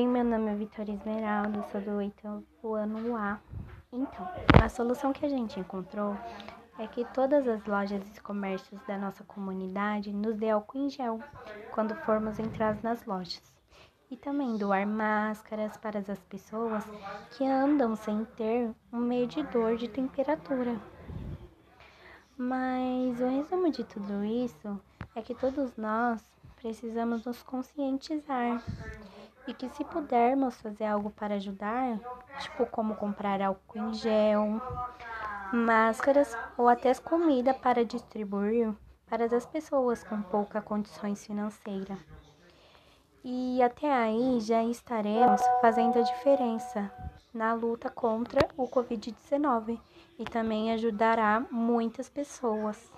Oi, meu nome é Vitória Esmeralda, sou do oitavo ano A. Então, a solução que a gente encontrou é que todas as lojas e comércios da nossa comunidade nos dê álcool em gel quando formos entrar nas lojas. E também doar máscaras para as pessoas que andam sem ter um medidor de temperatura. Mas o resumo de tudo isso é que todos nós precisamos nos conscientizar e que se pudermos fazer algo para ajudar, tipo como comprar álcool em gel, máscaras ou até comida para distribuir para as pessoas com pouca condições financeiras. E até aí já estaremos fazendo a diferença na luta contra o Covid-19 e também ajudará muitas pessoas.